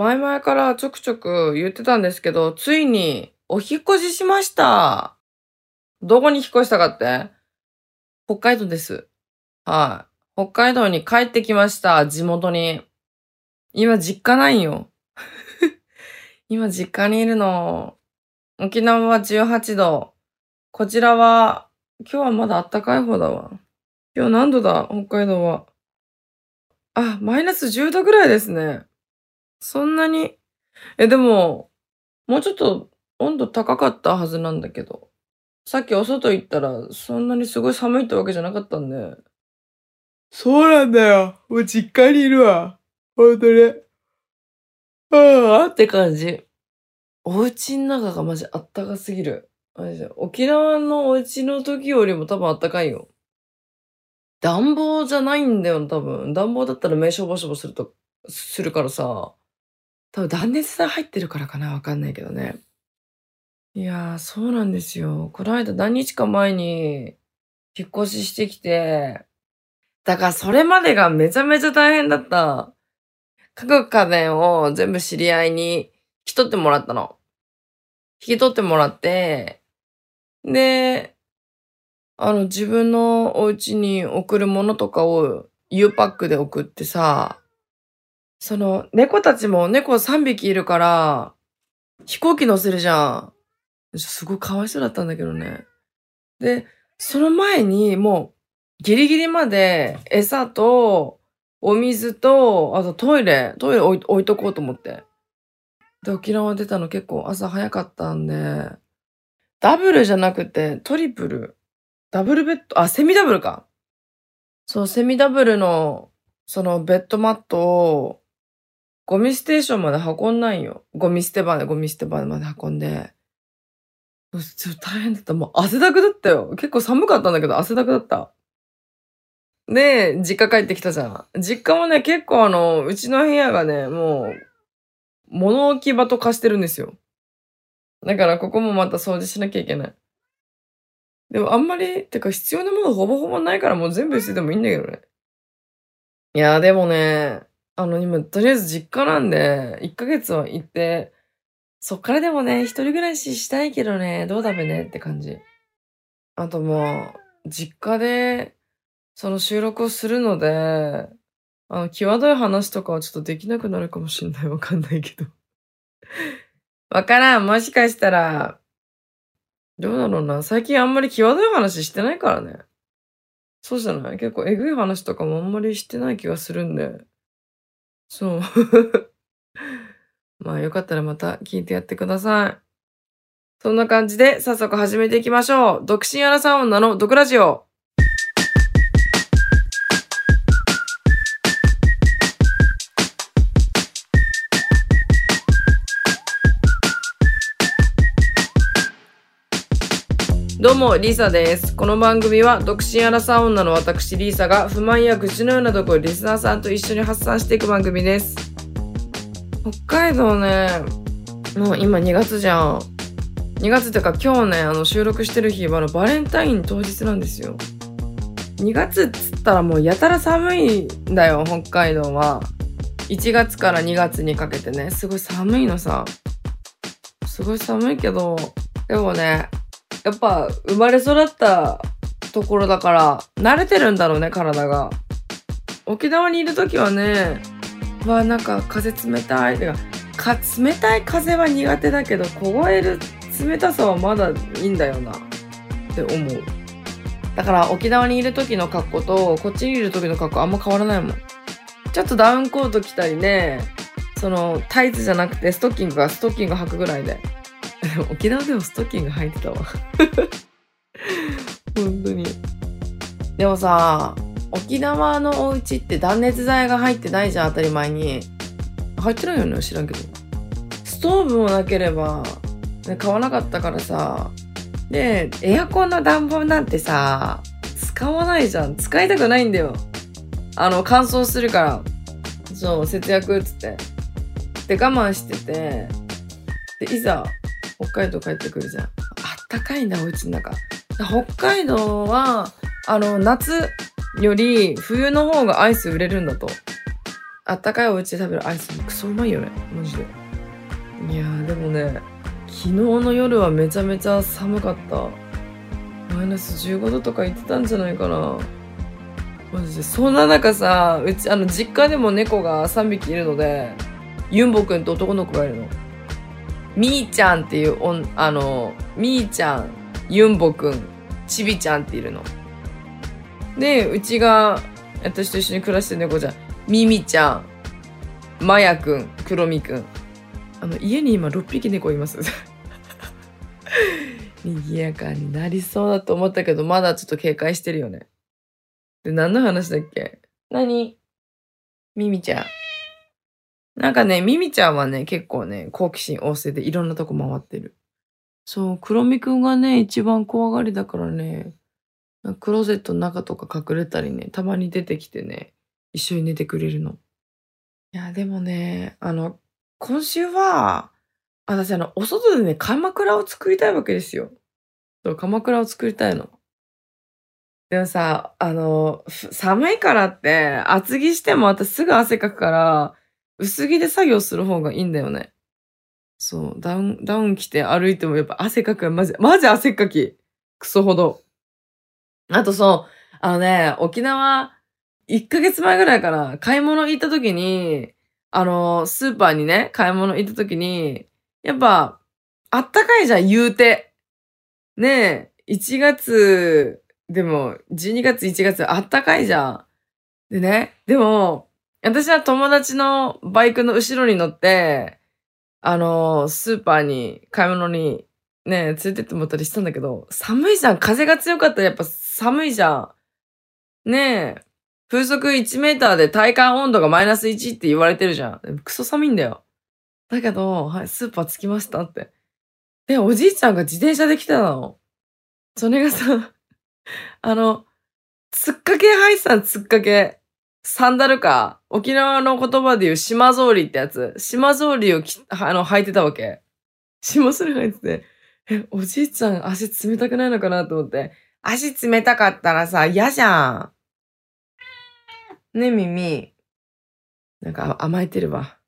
前々からちょくちょく言ってたんですけど、ついにお引越ししました。どこに引っ越したかって？北海道です。はい。北海道に帰ってきました。地元に。今実家ないよ。今実家にいるの。沖縄は18度。こちらは、今日はまだ暖かい方だわ。今日何度だ？北海道は。あ、マイナス10度ぐらいですね。そんなに？え、でも、もうちょっと温度高かったはずなんだけど。さっきお外行ったら、そんなにすごい寒いってわけじゃなかったんで。そうなんだよ。もう実家にいるわ。ほんとに。ああって感じ。お家の中がマジあったかすぎる。マジで沖縄のお家の時よりも多分あったかいよ。暖房じゃないんだよ、多分。暖房だったら目しょぼしょぼすると、するからさ。多分断熱材入ってるからかなわかんないけどね。いやー、そうなんですよ。この間何日か前に引っ越ししてきて、だからそれまでがめちゃめちゃ大変だった。家具家電を全部知り合いに引き取ってもらったの。引き取ってもらって、で、あの自分のお家に送るものとかを U パックで送ってさ、その猫たちも猫3匹いるから飛行機乗せるじゃん。すごいかわいそうだったんだけどね。で、その前にもうギリギリまで餌とお水と、あとトイレ、トイレ置いとこうと思って。で、沖縄出たの結構朝早かったんで、ダブルじゃなくてトリプル、ダブルベッド、あ、セミダブルか。そう、セミダブルの、そのベッドマットを、ゴミステーションまで運んないよ。ゴミ捨て場で、ゴミ捨て場まで運んで。ちょっと大変だった。もう汗だくだったよ。結構寒かったんだけど、汗だくだった。で、実家帰ってきたじゃん。実家もね、結構あの、うちの部屋がね、もう、物置き場と化してるんですよ。だからここもまた掃除しなきゃいけない。でもあんまり、てか必要なものほぼほぼないからもう全部捨ててもいいんだけどね。いやでもね、あの今とりあえず実家なんで、1ヶ月は行って、そっからでもね、一人暮らししたいけどね、どうだべねって感じ。あともう、実家で、その収録をするので、あの、際どい話とかはちょっとできなくなるかもしんない。わかんないけど。わからん。もしかしたら、どうだろうな。最近あんまり際どい話してないからね。そうじゃない？結構えぐい話とかもあんまりしてない気がするんで。そう。まあよかったらまた聞いてやってください。そんな感じで早速始めていきましょう。独身アラサー女の毒ラジオ。どうも、リサです。この番組は、独身アラサー女の私、リサが、不満や愚痴のようなところリスナーさんと一緒に発散していく番組です。北海道ね、もう今2月じゃん。2月ってか今日ね、あの収録してる日はあのバレンタイン当日なんですよ。2月っつったらもうやたら寒いんだよ、北海道は。1月から2月にかけてね、すごい寒いのさ。すごい寒いけど、でもね、やっぱ生まれ育ったところだから慣れてるんだろうね体が。沖縄にいる時はねわなんか風冷たい。てかか冷たい風は苦手だけど凍える冷たさはまだいいんだよな。って思う。だから沖縄にいる時の格好とこっちにいる時の格好あんま変わらないもん。ちょっとダウンコート着たりねそのタイツじゃなくてストッキングがストッキング履くぐらいで。沖縄でもストッキング履いてたわ。本当に。でもさ沖縄のお家って断熱材が入ってないじゃん当たり前に。入ってないよね知らんけど。ストーブもなければ、ね、買わなかったからさ。でエアコンの暖房なんてさ使わないじゃん。使いたくないんだよ。あの乾燥するから。そう節約っつって。で我慢してて。でいざ北海道帰ってくるじゃんあったかいんだお家の中北海道はあの夏より冬の方がアイス売れるんだとあったかいお家で食べるアイスもクソうまいよね。マジで。いやーでもね、昨日の夜はめちゃめちゃ寒かった。マイナス15度とか言ってたんじゃないかな。マジで。そんな中さ、うち、あの、実家でも猫が3匹いるので、ユンボくんと男の子がいるの。みーちゃんっていうおん、あの、みーちゃん、ユンボくん、ちびちゃんっているの。で、うちが、私と一緒に暮らしてる猫じゃん。みみちゃん、まやくん、くろみくん。あの、家に今6匹猫います。賑やかになりそうだと思ったけど、まだちょっと警戒してるよね。で、何の話だっけ？何？ミミちゃん。なんかね、ミミちゃんはね、結構ね、好奇心旺盛でいろんなとこ回ってる。そう、クロくんがね、一番怖がりだからね、クローゼットの中とか隠れたりね、たまに出てきてね、一緒に寝てくれるの。いや、でもね、あの、今週は、私あの、お外でね、鎌倉を作りたいわけですよ。そう、鎌倉を作りたいの。でもさ、あの、寒いからって、厚着しても私すぐ汗かくから、薄着で作業する方がいいんだよね。そう、ダウン、ダウン着て歩いてもやっぱ汗かくマジ、マジ汗かき。クソほど。あとそう、あのね、沖縄、1ヶ月前ぐらいから、買い物行った時に、あの、スーパーにね、買い物行った時に、やっぱ、あったかいじゃん、言うて。ねえ、1月、でも、12月、1月、あったかいじゃん。でね、でも、私は友達のバイクの後ろに乗って、あの、スーパーに、買い物に、ね、連れてってもらったりしたんだけど、寒いじゃん。風が強かったらやっぱ寒いじゃん。ねえ。風速1メーターで体感温度がマイナス1って言われてるじゃん。クソ寒いんだよ。だけど、はい、スーパー着きましたって。で、おじいちゃんが自転車で来たの。それがさ、あの、つっかけ入ってたつっかけ。サンダルか。沖縄の言葉で言う島草履ってやつ。島草履をきあの履いてたわけ。島草履履いてて。え、おじいちゃん足冷たくないのかなと思って。足冷たかったらさ、嫌じゃん。ね、ミミ。なんか甘えてるわ。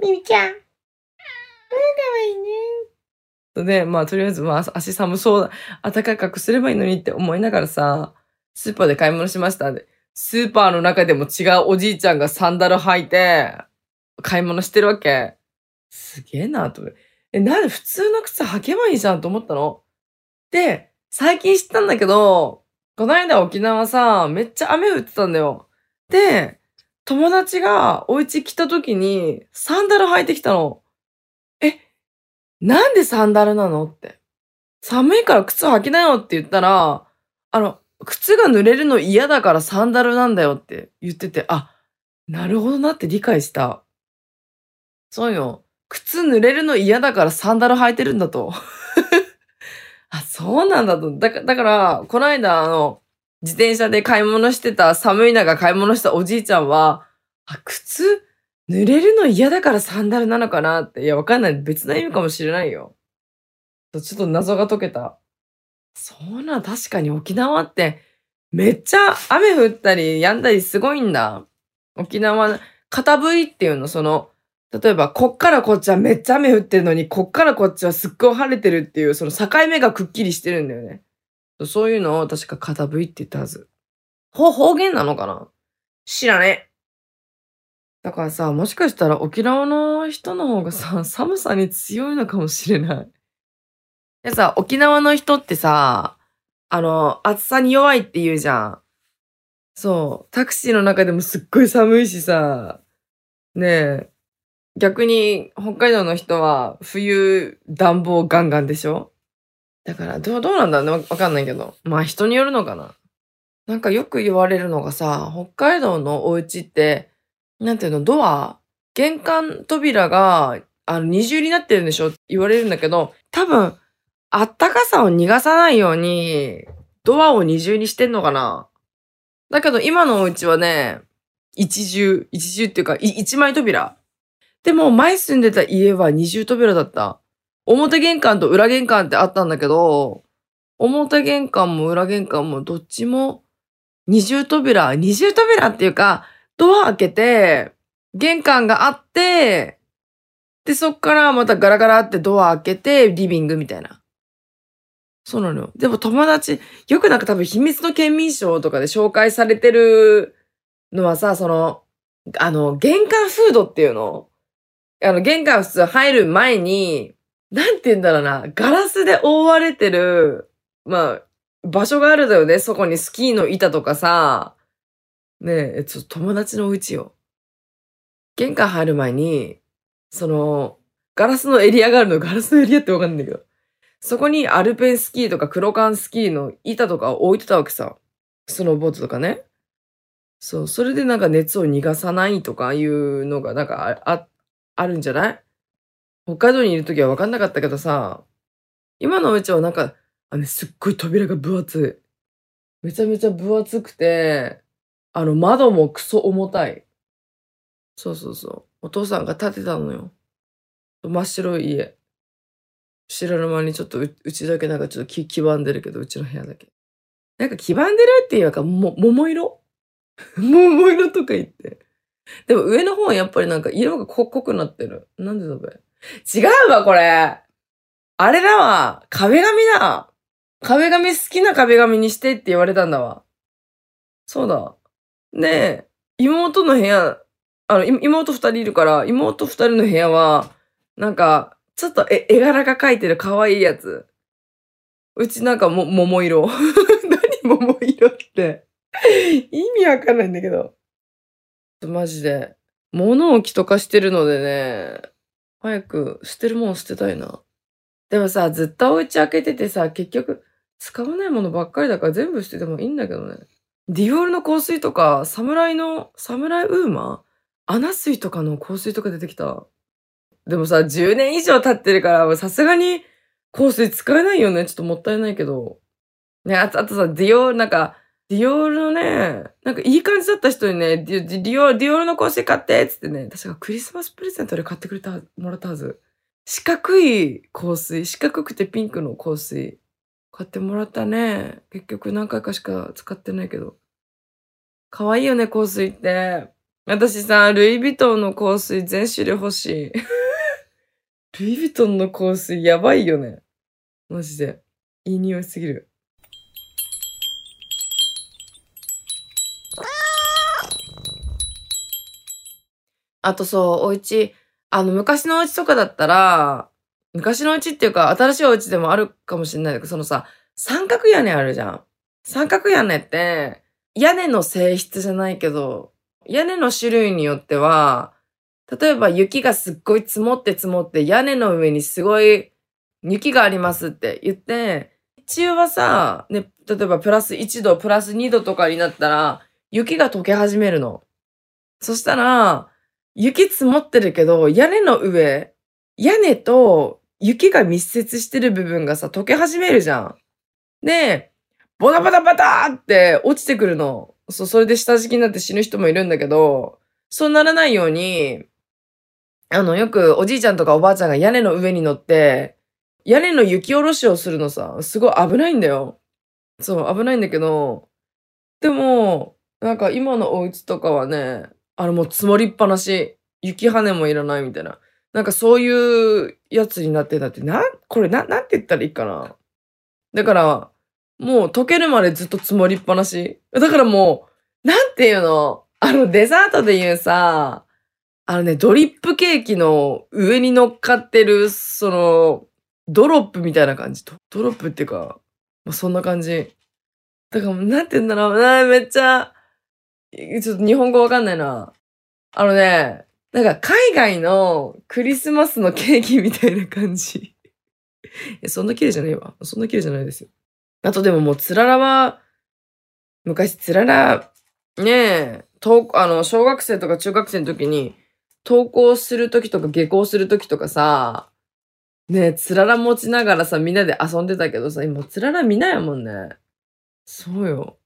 ミミちゃん。うん、かわいいね。で、まあ、とりあえず、まあ、足寒そうだ。暖かくすればいいのにって思いながらさ、スーパーで買い物しました。で、スーパーの中でも違うおじいちゃんがサンダル履いて、買い物してるわけ。すげえなと思って。え、なんで普通の靴履けばいいじゃんと思ったの？で、最近知ったんだけど、この間沖縄さ、めっちゃ雨降ってたんだよ。で、友達がお家来た時にサンダル履いてきたの。え、なんでサンダルなのって。寒いから靴履きなよって言ったら、あの、靴が濡れるの嫌だからサンダルなんだよって言ってて、あ、なるほどなって理解した。そうよ。靴濡れるの嫌だからサンダル履いてるんだと。あ、そうなんだと。だから、だから、この間、あの、自転車で買い物してた、寒い中買い物したおじいちゃんは、あ、靴、濡れるの嫌だからサンダルなのかなって。いや、わかんない。別な意味かもしれないよ。ちょっと謎が解けた。そうな、確かに沖縄って、めっちゃ雨降ったり止んだりすごいんだ。沖縄、片 V っていうの、その、例えば、こっからこっちはめっちゃ雨降ってるのに、こっからこっちはすっごい晴れてるっていう、その境目がくっきりしてるんだよね。そういうのを確か片ぶいって言ったはず。ほ、方言なのかな？知らねえ。だからさ、もしかしたら沖縄の人の方がさ、寒さに強いのかもしれない。でさ、沖縄の人ってさ、あの、暑さに弱いって言うじゃん。そう。タクシーの中でもすっごい寒いしさ、ねえ。逆に北海道の人は冬暖房ガンガンでしょ？だから、どう、どうなんだ？ろうねわかんないけど。まあ人によるのかな。なんかよく言われるのがさ、北海道のお家って、なんていうの、ドア？玄関扉が、あの、二重になってるんでしょ？って言われるんだけど、多分、あったかさを逃がさないように、ドアを二重にしてんのかなだけど今のお家はね、一重、一重っていうか、一枚扉。でも前住んでた家は二重扉だった。表玄関と裏玄関ってあったんだけど、表玄関も裏玄関もどっちも二重扉、二重扉っていうか、ドア開けて、玄関があって、で、そっからまたガラガラってドア開けて、リビングみたいな。そうなのよ。でも友達、よくなんか多分秘密の県民賞とかで紹介されてるのはさ、その、あの、玄関フードっていうの？あの、玄関普通入る前に、なんて言うんだろうな、ガラスで覆われてる、まあ、場所があるだよね。そこにスキーの板とかさ。ねえ、ちょっと友達のお家よ。玄関入る前に、その、ガラスのエリアがあるの。ガラスのエリアってわかんないけど。そこにアルペンスキーとか黒缶スキーの板とか置いてたわけさ。スノーボードとかね。そう、それでなんか熱を逃がさないとかいうのがなんかあ、あ、あるんじゃない？北海道にいるときは分かんなかったけどさ、今のお家はなんか、あの、すっごい扉が分厚い。めちゃめちゃ分厚くて、あの窓もクソ重たい。そうそうそう。お父さんが建てたのよ。真っ白い家。知らぬ間にちょっとうちだけなんかちょっと黄ばんでるけど、うちの部屋だけ。なんか黄ばんでるっていうか、も、桃色？桃色とか言って。でも上の方はやっぱりなんか色が濃くなってる。なんでだべ？違うわ、これ。あれだわ。壁紙だ。壁紙好きな壁紙にしてって言われたんだわ。そうだ。で、妹の部屋、あの、妹二人いるから、妹二人の部屋は、なんか、ちょっと絵柄が描いてる可愛いやつ。うちなんかも、桃色。何桃色って。意味わかんないんだけど。マジで。物置とかしてるのでね、早く捨てるもん捨てたいな。でもさ、ずっとお家開けててさ、結局、使わないものばっかりだから全部捨ててもいいんだけどね。ディオールの香水とか、サムライの、サムライウーマン？アナスイとかの香水とか出てきた。でもさ、10年以上経ってるから、さすがに香水使えないよね。ちょっともったいないけど。ね、あと、あとさ、ディオール、なんか、ディオールのね、なんかいい感じだった人にね、ディオール、ディオールの香水買ってつってね、確かクリスマスプレゼントで買ってくれた、もらったはず。四角い香水、四角くてピンクの香水。買ってもらったね。結局何回かしか使ってないけど。可愛いよね、香水って。私さ、ルイ・ヴィトンの香水全種類欲しい。ルイ・ヴィトンの香水やばいよね。マジで。いい匂いすぎる。あとそう、お家、あの、昔のお家とかだったら、昔のお家っていうか、新しいお家でもあるかもしれないけど、そのさ、三角屋根あるじゃん。三角屋根って、屋根の性質じゃないけど、屋根の種類によっては、例えば雪がすっごい積もって積もって屋根の上にすごい雪がありますって言って、日中はさ、ね、例えばプラス1度、プラス2度とかになったら、雪が溶け始めるの。そしたら、雪積もってるけど、屋根の上、屋根と雪が密接してる部分がさ、溶け始めるじゃん。で、ボタボタボタって落ちてくるの。そう、それで下敷きになって死ぬ人もいるんだけど、そうならないように、あの、よくおじいちゃんとかおばあちゃんが屋根の上に乗って、屋根の雪下ろしをするのさ、すごい危ないんだよ。そう、危ないんだけど、でも、なんか今のお家とかはね、あのもう積もりっぱなし、雪跳ねもいらないみたいな。なんかそういうやつになってんだって、な、これな、なんて言ったらいいかな。だから、もう溶けるまでずっと積もりっぱなし。だからもう、なんていうの？あのデザートで言うさ、あのね、ドリップケーキの上に乗っかってる、その、ドロップみたいな感じ。ドドロップっていうか、まあ、そんな感じ。だから、なんて言うんだろうな、めっちゃ、ちょっと日本語わかんないな。あのね、なんか海外のクリスマスのケーキみたいな感じ。そんな綺麗じゃないわ。そんな綺麗じゃないですよ。あとでももうつららは、昔つらら、ねえ、あの、小学生とか中学生の時に、登校する時とか下校する時とかさ、ねえ、つらら持ちながらさ、みんなで遊んでたけどさ、今つらら見ないもんね。そうよ。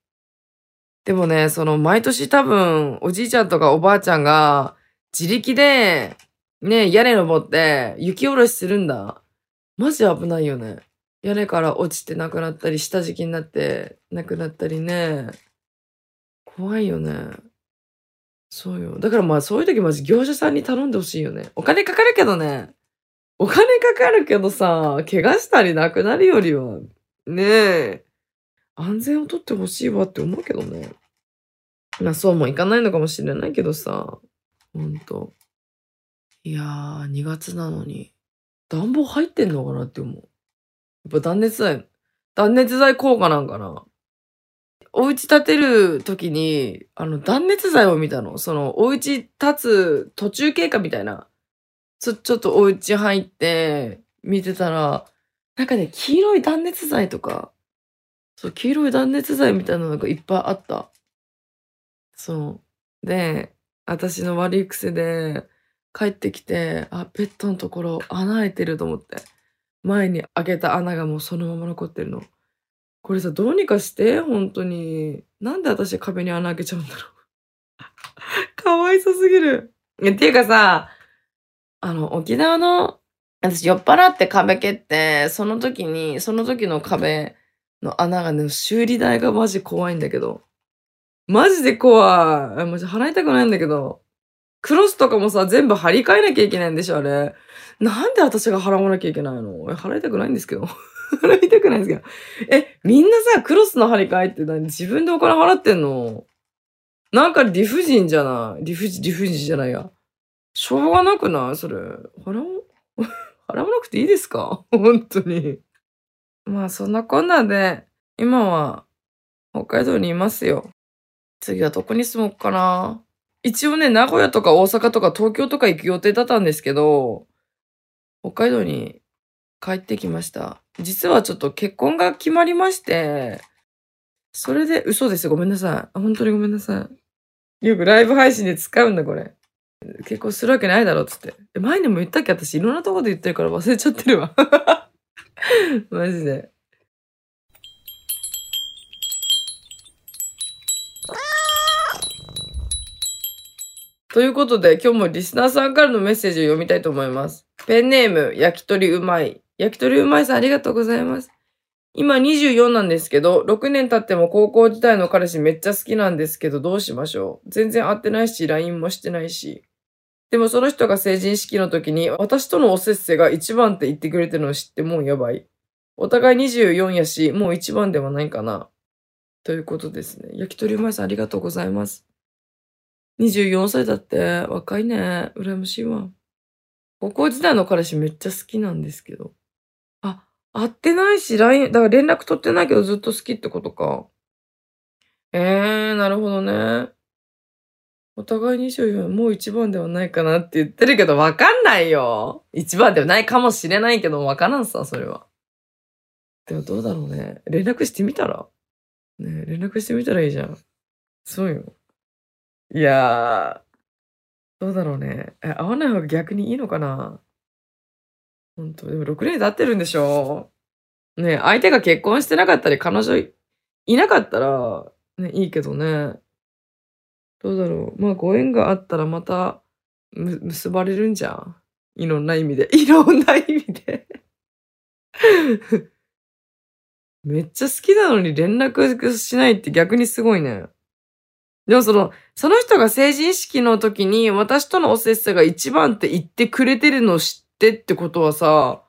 でもね、その毎年多分、おじいちゃんとかおばあちゃんが、自力で、ねえ、屋根登って雪下ろしするんだ。マジ危ないよね。屋根から落ちてなくなったり、下敷きになってなくなったりね。怖いよね。そうよ。だからまあそういう時マジ業者さんに頼んでほしいよね。お金かかるけどね。お金かかるけどさ、怪我したりなくなるよりは、ねえ、安全をとってほしいわって思うけどね。まあそうもいかないのかもしれないけどさ、ほんと。いやー、2月なのに、暖房入ってんのかなって思う。やっぱ断熱材、断熱材効果なんかな。お家建てる時に、あの、断熱材を見たの。その、お家建つ途中経過みたいな。ちょ、ちょっとお家入って、見てたら、なんかね、黄色い断熱材とか、そう、黄色い断熱材みたいなのがいっぱいあった。そう。で、私の悪い癖で、帰ってきて、あ、ベッドのところ穴開いてると思って。前に開けた穴がもうそのまま残ってるの。これさ、どうにかして、本当に。なんで私壁に穴開けちゃうんだろう。かわいそすぎる。っていうかさ、あの、沖縄の、私酔っ払って壁蹴って、その時に、その時の壁の穴がね、修理代がマジ怖いんだけど。マジで怖い。マジ払いたくないんだけど。クロスとかもさ、全部張り替えなきゃいけないんでしょ、あれ。なんで私が払わなきゃいけないの？払いたくないんですけど。払いたくないですけど。え、みんなさ、クロスの張り替えって何自分でお金払ってんの？なんか理不尽じゃない？理不尽、理不尽じゃないや。しょうがなくない？それ。払わ、払わなくていいですか？本当に。まあ、そんなこんなで、今は、北海道にいますよ。次はどこに住もうかな。一応ね、名古屋とか大阪とか東京とか行く予定だったんですけど、北海道に帰ってきました。実はちょっと結婚が決まりまして、それで、嘘です。ごめんなさい。本当にごめんなさい。よくライブ配信で使うんだ、これ。結婚するわけないだろ、つって。前にも言ったっけ？私、いろんなとこで言ってるから忘れちゃってるわ。マジで。ということで、今日もリスナーさんからのメッセージを読みたいと思います。ペンネーム、焼き鳥うまい。焼き鳥うまいさんありがとうございます。今24なんですけど、6年経っても高校時代の彼氏めっちゃ好きなんですけど、どうしましょう全然会ってないし、LINE もしてないし。でもその人が成人式の時に、私とのおせっせが一番って言ってくれてるの知ってもうやばい。お互い24やし、もう一番ではないかな。ということですね。焼き鳥うまいさんありがとうございます。24歳だって、若いね。羨ましいわ。高校時代の彼氏めっちゃ好きなんですけど。会ってないし、LINE、だから連絡取ってないけどずっと好きってことか。えー、なるほどね。お互い24、もう一番ではないかなって言ってるけど、わかんないよ。一番ではないかもしれないけど、わからんさ、それは。でもどうだろうね。連絡してみたら？ね連絡してみたらいいじゃん。そうよ。いやー、どうだろうね。え、会わない方が逆にいいのかな？ほんと、でも6年経ってるんでしょね相手が結婚してなかったり、彼女いなかったら、ね、いいけどね。どうだろう。まあ、ご縁があったらまた、む、結ばれるんじゃん。いろんな意味で。いろんな意味で めっちゃ好きなのに連絡しないって逆にすごいね。でもその、その人が成人式の時に私とのおせっせが一番って言ってくれてるのを知ってってことはさ、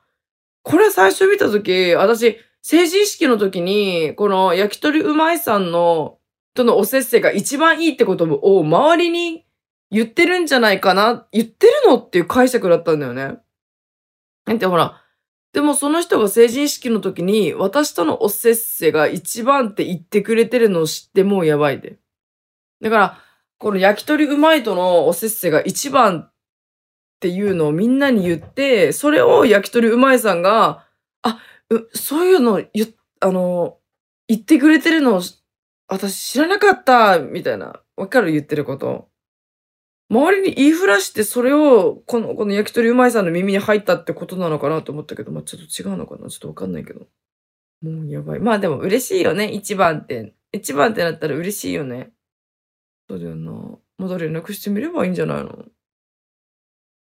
これ最初見た時、私、成人式の時に、この焼き鳥うまいさんの、とのおせっせが一番いいってことを周りに言ってるんじゃないかな、言ってるのっていう解釈だったんだよね。なんてほら、でもその人が成人式の時に私とのおせっせが一番って言ってくれてるのを知ってもうやばいで。だから、この焼き鳥うまいとのおせっせが一番っていうのをみんなに言って、それを焼き鳥うまいさんが、あ、そういうの言、あの、言ってくれてるの私知らなかった、みたいな。わかる言ってること。周りに言いふらしてそれを、この、この焼き鳥うまいさんの耳に入ったってことなのかなと思ったけど、まあ、ちょっと違うのかな？ちょっとわかんないけど。もうやばい。まあでも嬉しいよね。一番って。一番ってなったら嬉しいよね。そうだよな。まだ連絡してみればいいんじゃないの？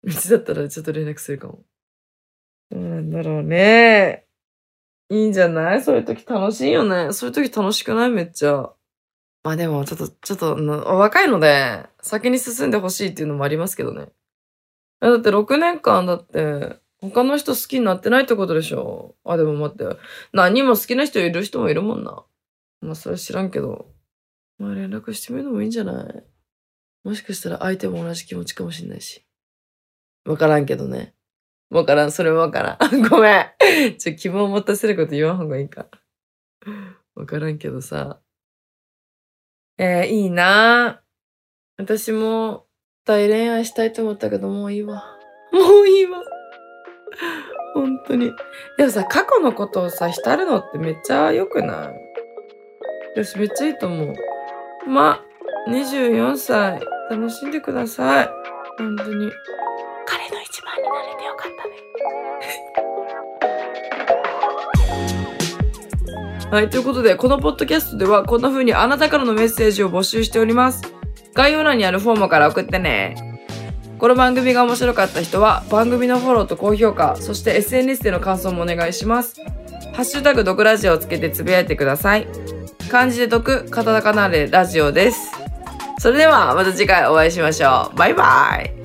うちだったらちょっと連絡するかも。うなんだろうね。いいんじゃない？そういう時楽しいよね。そういう時楽しくない？めっちゃ。まあでも、ちょっと、ちょっと、若いので、先に進んでほしいっていうのもありますけどね。だって6年間だって、他の人好きになってないってことでしょあ、でも待って。何も好きな人いる人もいるもんな。まあそれ知らんけど。まあ連絡してみるのもいいんじゃない？もしかしたら相手も同じ気持ちかもしんないし。わからんけどね。わからん、それわからん。ごめん。ちょ、希望を持たせること言わん方がいいか。わからんけどさ。えー、いいな私も、大恋愛したいと思ったけど、もういいわ。もういいわ。本当に。でもさ、過去のことをさ、浸るのってめっちゃ良くない？私めっちゃいいと思う。ま、24歳、楽しんでください。本当に。はい、ということで、このポッドキャストではこんな風にあなたからのメッセージを募集しております。概要欄にあるフォームから送ってね。この番組が面白かった人は番組のフォローと高評価、そして SNS での感想もお願いします。ハッシュタグ毒ラジオをつけてつぶやいてください。漢字で毒、カタカナでラジオです。それではまた次回お会いしましょう。バイバイ。